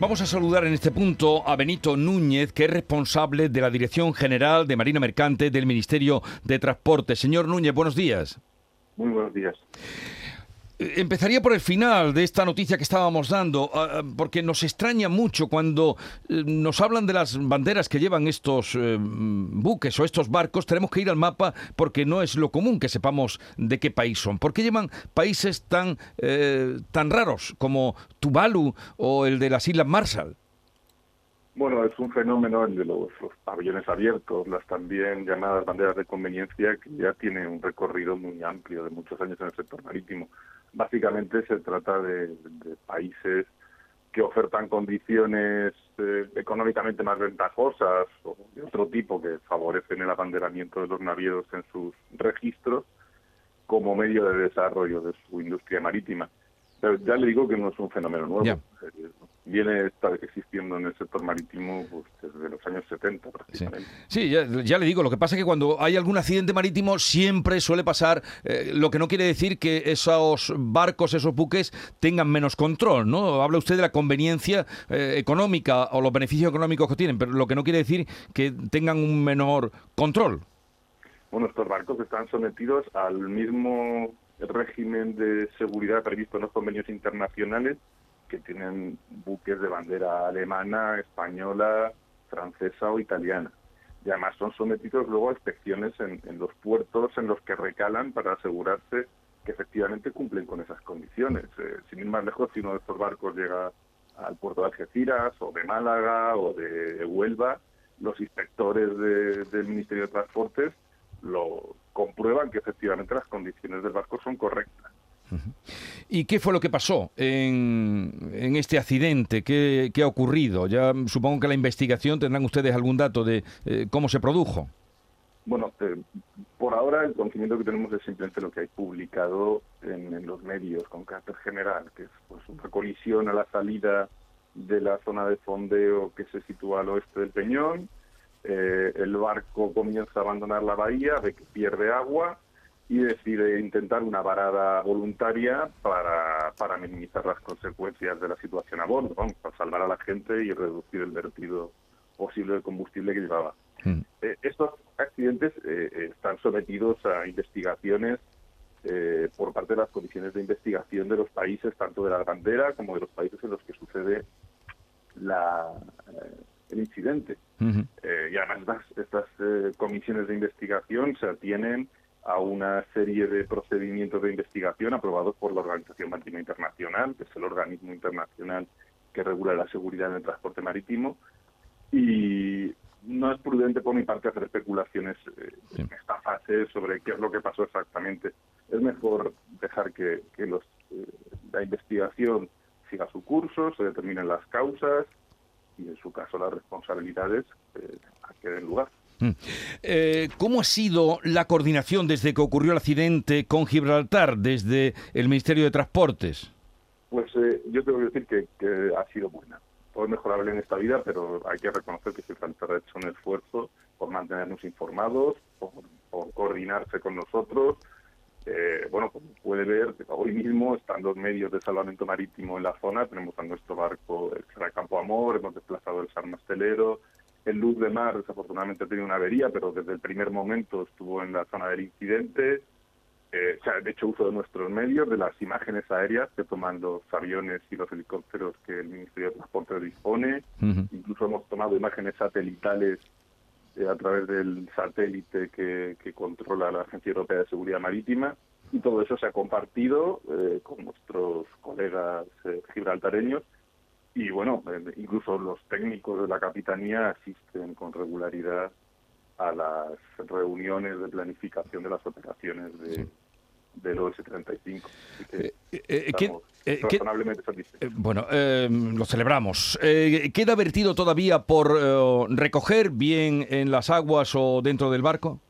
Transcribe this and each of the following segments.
Vamos a saludar en este punto a Benito Núñez, que es responsable de la Dirección General de Marina Mercante del Ministerio de Transporte. Señor Núñez, buenos días. Muy buenos días. Eh, empezaría por el final de esta noticia que estábamos dando, ah, ah, porque nos extraña mucho cuando eh, nos hablan de las banderas que llevan estos eh, buques o estos barcos. Tenemos que ir al mapa porque no es lo común que sepamos de qué país son. ¿Por qué llevan países tan, tan raros como Tuvalu o el de las Islas Marshall? Bueno, es un fenómeno el de los, pabellones abiertos, las también llamadas banderas de conveniencia, que ya tiene un recorrido muy amplio de muchos años en el sector marítimo. Básicamente se trata de, países que ofertan condiciones eh, económicamente más ventajosas o de otro tipo que favorecen el abanderamiento de los navíos en sus registros como medio de desarrollo de su industria marítima. Pero ya le digo que no es un fenómeno nuevo. Eh, viene existiendo en el sector marítimo pues, desde los años 70 prácticamente. Sí, ya, le digo, lo que pasa es que cuando hay algún accidente marítimo siempre suele pasar, eh, lo que no quiere decir que esos barcos, esos buques tengan menos control, ¿no? Habla usted de la conveniencia eh, económica o los beneficios económicos que tienen, pero lo que no quiere decir que tengan un menor control. Bueno, estos barcos están sometidos al mismo régimen de seguridad previsto en los convenios internacionales que tienen buques de bandera alemana, española, francesa o italiana. Y además son sometidos luego a inspecciones en, los puertos en los que recalan para asegurarse que efectivamente cumplen con esas condiciones. Eh, sin ir más lejos, si uno de estos barcos llega al puerto de Algeciras o de Málaga o de Huelva, los inspectores del Ministerio de Transportes lo comprueban que efectivamente las condiciones del barco son correctas. ¿Y qué fue lo que pasó en, este accidente? ¿Qué, ha ocurrido? Ya supongo que la investigación tendrán ustedes algún dato de eh, cómo se produjo. Bueno, eh, por ahora el conocimiento que tenemos es simplemente lo que hay publicado en, los medios con carácter general, que es pues, una colisión a la salida de la zona de fondeo que se sitúa al oeste del Peñón. Eh, el barco comienza a abandonar la bahía, ve que pierde agua y decide intentar una varada voluntaria para, para minimizar las consecuencias de la situación a bordo, para salvar a la gente y reducir el vertido posible de combustible que llevaba. Hmm. Eh, estos accidentes eh, están sometidos a investigaciones eh, por parte de las comisiones de investigación de los países, tanto de la bandera como de los países en los que sucede la, el incidente. y además estas, estas comisiones de investigación se atienen a una serie de procedimientos de investigación aprobados por la Organización Marítima Internacional, que es el organismo internacional que regula la seguridad en el transporte marítimo, y no es prudente por mi parte hacer especulaciones eh, en esta fase sobre qué es lo que pasó exactamente. Es mejor dejar que, los, eh, la investigación siga su curso, se determinen las causas y, en su caso, las responsabilidades eh, que den lugar. Mm. Eh, ¿Cómo ha sido la coordinación desde que ocurrió el accidente con Gibraltar, desde el Ministerio de Transportes? Pues eh, yo tengo que decir que, ha sido buena. Todo es mejorable en esta vida, pero hay que reconocer que Gibraltar ha hecho un esfuerzo por mantenernos informados, por, coordinarse con nosotros. Eh, bueno, como puede ver, hoy mismo están los medios de salvamento marítimo en la zona. Tenemos a nuestro barco, el Campo Amor, hemos desplazado el San Mastelero, el Luz de Mar desafortunadamente ha tenido una avería, pero desde el primer momento estuvo en la zona del incidente. Eh, se ha hecho uso de nuestros medios, de las imágenes aéreas que toman los aviones y los helicópteros que el Ministerio de Transporte dispone. Incluso hemos tomado imágenes satelitales eh, a través del satélite que, controla la Agencia Europea de Seguridad Marítima. Y todo eso se ha compartido eh, con nuestros colegas gibraltareños y bueno, eh, incluso los técnicos de la capitanía asisten con regularidad a las reuniones de planificación de las operaciones de, del OS-35. Eh, eh, razonablemente bueno, lo celebramos. ¿Queda vertido todavía por recoger bien en las aguas o dentro del barco?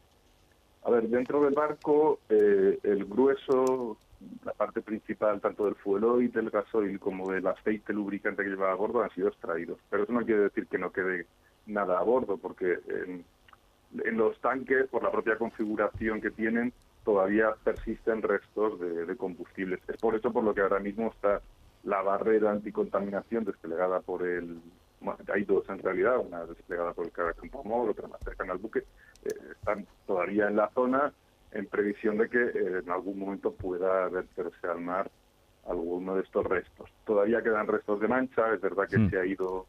A ver, dentro del barco el grueso la parte principal tanto del y del gasoil como del aceite lubricante que lleva a bordo han sido extraídos. Pero eso no quiere decir que no quede nada a bordo, porque en, los tanques, por la propia configuración que tienen, todavía persisten restos de, combustibles. Es por eso por lo que ahora mismo está la barrera anticontaminación desplegada por el bueno, hay dos en realidad, una desplegada por el Campo Amor, otra más cercana al buque, eh, están todavía en la zona en previsión de que eh, en algún momento pueda verterse al mar alguno de estos restos. Todavía quedan restos de mancha, es verdad que mm. se ha ido,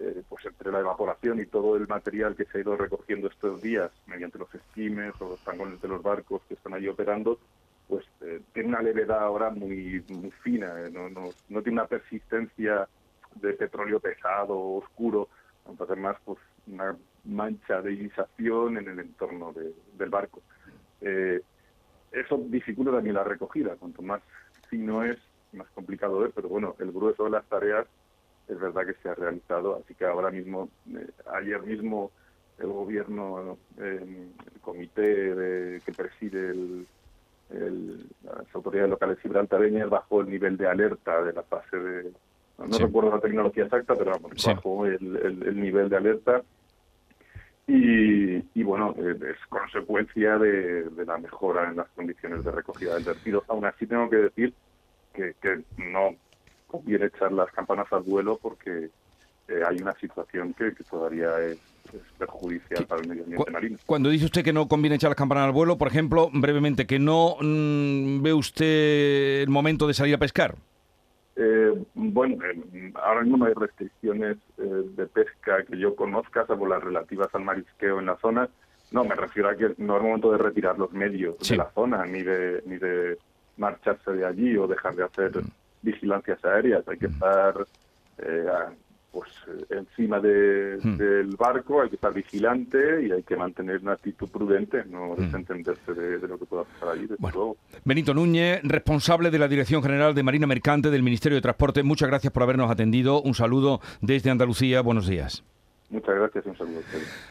eh, pues entre la evaporación y todo el material que se ha ido recogiendo estos días mediante los esquimes o los tangones de los barcos que están ahí operando, pues tiene una levedad ahora muy, muy fina, no, no, no tiene una persistencia de petróleo pesado, oscuro, entonces más pues una mancha de irisación en el entorno del barco. Eh, eso dificulta también la recogida, cuanto más fino es, más complicado es, pero bueno, el grueso de las tareas es verdad que se ha realizado, así que ahora mismo, eh, ayer mismo el gobierno, el comité que preside el, las autoridades locales gibraltareñas bajó el nivel de alerta de la fase de, no recuerdo la tecnología exacta, pero bajo el, nivel de alerta. Y, bueno, eh, es consecuencia de, la mejora en las condiciones de recogida del vertido. Aún así tengo que decir que, no conviene echar las campanas al vuelo porque eh, hay una situación que, todavía es, perjudicial para el medio ambiente marino. Cuando dice usted que no conviene echar las campanas al vuelo, por ejemplo, brevemente, que no mm, ve usted el momento de salir a pescar. Eh, bueno, eh, ahora mismo no hay restricciones eh, de pesca que yo conozca, salvo las relativas al marisqueo en la zona. No, me refiero a que no es momento de retirar los medios de la zona, ni de, ni de marcharse de allí o dejar de hacer mm. vigilancias aéreas. Hay que mm. estar eh, pues encima de, hmm. del barco, hay que estar vigilante y hay que mantener una actitud prudente, no hmm. desentenderse de, lo que pueda pasar allí. Benito Núñez, responsable de la Dirección General de Marina Mercante del Ministerio de Transporte, muchas gracias por habernos atendido. Un saludo desde Andalucía, buenos días. Muchas gracias y un saludo a ustedes.